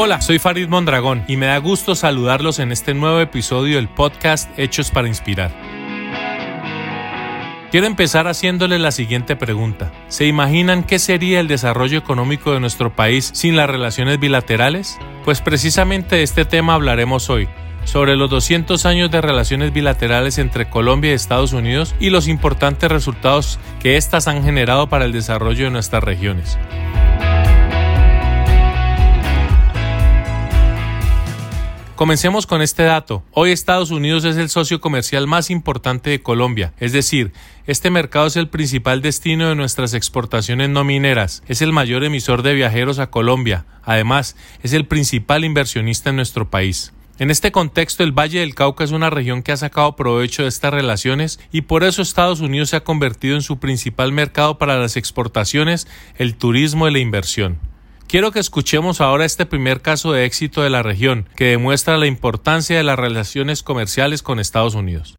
Hola, soy Farid Mondragón y me da gusto saludarlos en este nuevo episodio del podcast Hechos para Inspirar. Quiero empezar haciéndole la siguiente pregunta. ¿Se imaginan qué sería el desarrollo económico de nuestro país sin las relaciones bilaterales? Pues precisamente de este tema hablaremos hoy, sobre los 200 años de relaciones bilaterales entre Colombia y Estados Unidos y los importantes resultados que éstas han generado para el desarrollo de nuestras regiones. Comencemos con este dato. Hoy Estados Unidos es el socio comercial más importante de Colombia, es decir, este mercado es el principal destino de nuestras exportaciones no mineras, es el mayor emisor de viajeros a Colombia, además es el principal inversionista en nuestro país. En este contexto, el Valle del Cauca es una región que ha sacado provecho de estas relaciones y por eso Estados Unidos se ha convertido en su principal mercado para las exportaciones, el turismo y la inversión. Quiero que escuchemos ahora este primer caso de éxito de la región, que demuestra la importancia de las relaciones comerciales con Estados Unidos.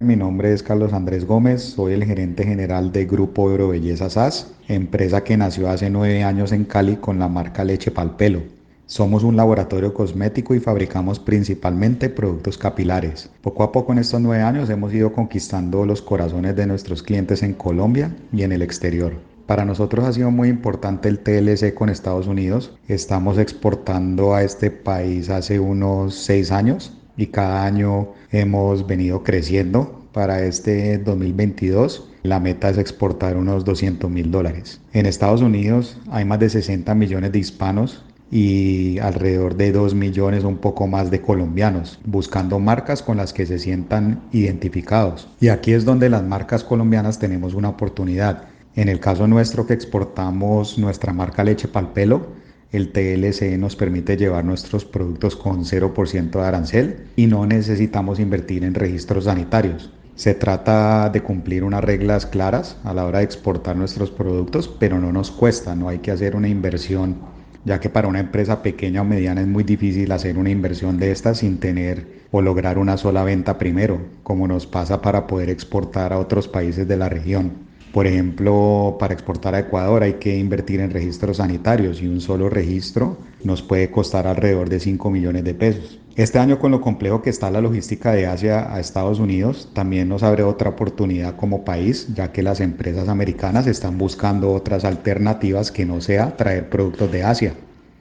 Mi nombre es Carlos Andrés Gómez, soy el gerente general de Grupo Eurobelleza SAS, empresa que nació hace nueve años en Cali con la marca Leche Palpelo. Somos un laboratorio cosmético y fabricamos principalmente productos capilares. Poco a poco en estos nueve años hemos ido conquistando los corazones de nuestros clientes en Colombia y en el exterior. Para nosotros ha sido muy importante el TLC con Estados Unidos. Estamos exportando a este país hace unos seis años y cada año hemos venido creciendo. Para este 2022 la meta es exportar unos 200 mil dólares. En Estados Unidos hay más de 60 millones de hispanos y alrededor de 2 millones, un poco más de colombianos, buscando marcas con las que se sientan identificados. Y aquí es donde las marcas colombianas tenemos una oportunidad en el caso nuestro que exportamos nuestra marca leche palpelo, el TLC nos permite llevar nuestros productos con 0% de arancel y no necesitamos invertir en registros sanitarios. Se trata de cumplir unas reglas claras a la hora de exportar nuestros productos, pero no nos cuesta, no hay que hacer una inversión, ya que para una empresa pequeña o mediana es muy difícil hacer una inversión de esta sin tener o lograr una sola venta primero, como nos pasa para poder exportar a otros países de la región. Por ejemplo, para exportar a Ecuador hay que invertir en registros sanitarios y un solo registro nos puede costar alrededor de 5 millones de pesos. Este año con lo complejo que está la logística de Asia a Estados Unidos, también nos abre otra oportunidad como país, ya que las empresas americanas están buscando otras alternativas que no sea traer productos de Asia.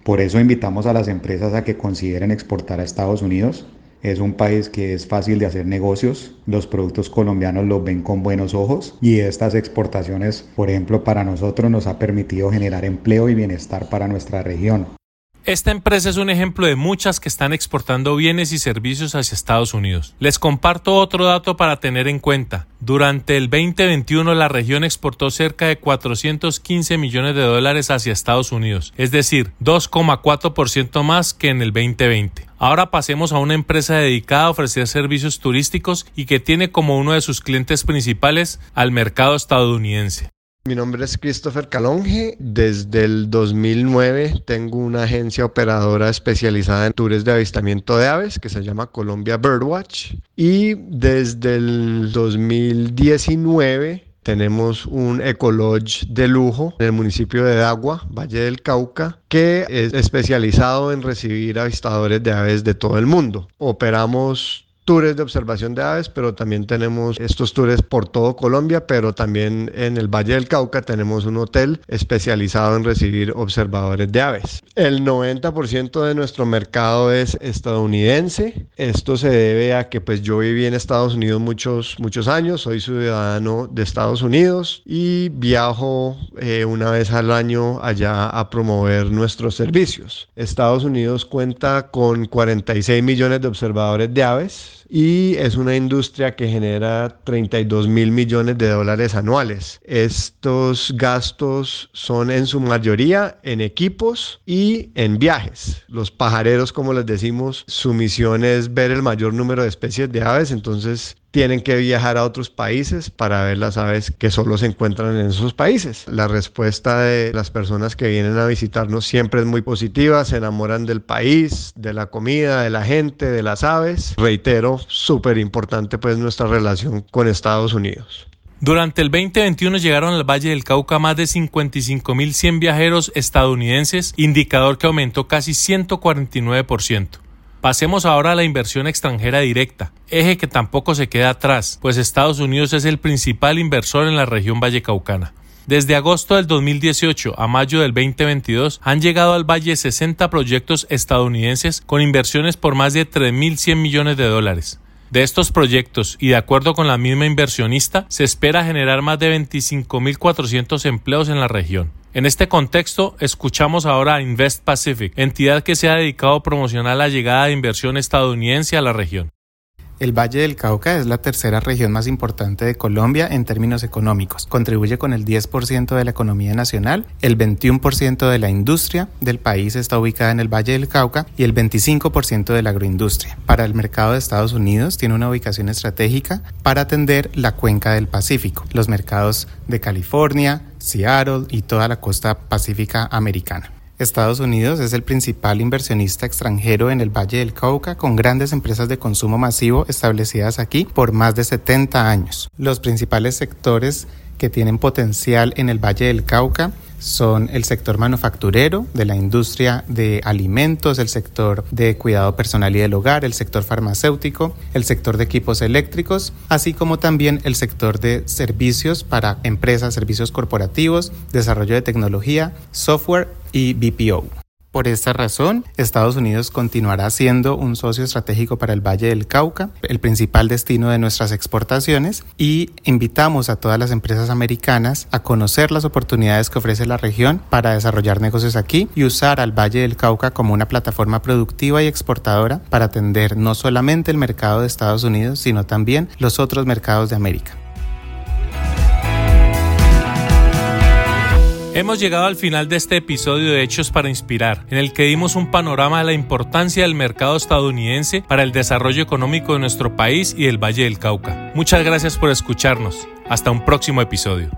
Por eso invitamos a las empresas a que consideren exportar a Estados Unidos es un país que es fácil de hacer negocios, los productos colombianos los ven con buenos ojos y estas exportaciones, por ejemplo, para nosotros nos ha permitido generar empleo y bienestar para nuestra región. Esta empresa es un ejemplo de muchas que están exportando bienes y servicios hacia Estados Unidos. Les comparto otro dato para tener en cuenta. Durante el 2021 la región exportó cerca de 415 millones de dólares hacia Estados Unidos, es decir, 2,4% más que en el 2020. Ahora pasemos a una empresa dedicada a ofrecer servicios turísticos y que tiene como uno de sus clientes principales al mercado estadounidense. Mi nombre es Christopher Calonge. Desde el 2009 tengo una agencia operadora especializada en tours de avistamiento de aves que se llama Colombia Birdwatch. Y desde el 2019 tenemos un ecolodge de lujo en el municipio de Dagua, Valle del Cauca, que es especializado en recibir avistadores de aves de todo el mundo. Operamos tours de observación de aves, pero también tenemos estos tours por todo Colombia, pero también en el Valle del Cauca tenemos un hotel especializado en recibir observadores de aves. El 90% de nuestro mercado es estadounidense. Esto se debe a que pues yo viví en Estados Unidos muchos, muchos años, soy ciudadano de Estados Unidos y viajo eh, una vez al año allá a promover nuestros servicios. Estados Unidos cuenta con 46 millones de observadores de aves y es una industria que genera 32 mil millones de dólares anuales. Estos gastos son en su mayoría en equipos y en viajes. Los pajareros, como les decimos, su misión es ver el mayor número de especies de aves, entonces tienen que viajar a otros países para ver las aves que solo se encuentran en esos países. La respuesta de las personas que vienen a visitarnos siempre es muy positiva, se enamoran del país, de la comida, de la gente, de las aves. Reitero, súper importante pues nuestra relación con Estados Unidos. Durante el 2021 llegaron al Valle del Cauca más de 55.100 viajeros estadounidenses, indicador que aumentó casi 149%. Pasemos ahora a la inversión extranjera directa, eje que tampoco se queda atrás, pues Estados Unidos es el principal inversor en la región vallecaucana. Desde agosto del 2018 a mayo del 2022 han llegado al valle 60 proyectos estadounidenses con inversiones por más de 3.100 millones de dólares. De estos proyectos, y de acuerdo con la misma inversionista, se espera generar más de 25.400 empleos en la región. En este contexto, escuchamos ahora a Invest Pacific, entidad que se ha dedicado a promocionar la llegada de inversión estadounidense a la región. El Valle del Cauca es la tercera región más importante de Colombia en términos económicos. Contribuye con el 10% de la economía nacional, el 21% de la industria del país está ubicada en el Valle del Cauca y el 25% de la agroindustria. Para el mercado de Estados Unidos tiene una ubicación estratégica para atender la cuenca del Pacífico, los mercados de California, Seattle y toda la costa pacífica americana. Estados Unidos es el principal inversionista extranjero en el Valle del Cauca, con grandes empresas de consumo masivo establecidas aquí por más de 70 años. Los principales sectores que tienen potencial en el Valle del Cauca son el sector manufacturero, de la industria de alimentos, el sector de cuidado personal y del hogar, el sector farmacéutico, el sector de equipos eléctricos, así como también el sector de servicios para empresas, servicios corporativos, desarrollo de tecnología, software y BPO. Por esta razón, Estados Unidos continuará siendo un socio estratégico para el Valle del Cauca, el principal destino de nuestras exportaciones, y invitamos a todas las empresas americanas a conocer las oportunidades que ofrece la región para desarrollar negocios aquí y usar al Valle del Cauca como una plataforma productiva y exportadora para atender no solamente el mercado de Estados Unidos, sino también los otros mercados de América. Hemos llegado al final de este episodio de Hechos para Inspirar, en el que dimos un panorama de la importancia del mercado estadounidense para el desarrollo económico de nuestro país y del Valle del Cauca. Muchas gracias por escucharnos. Hasta un próximo episodio.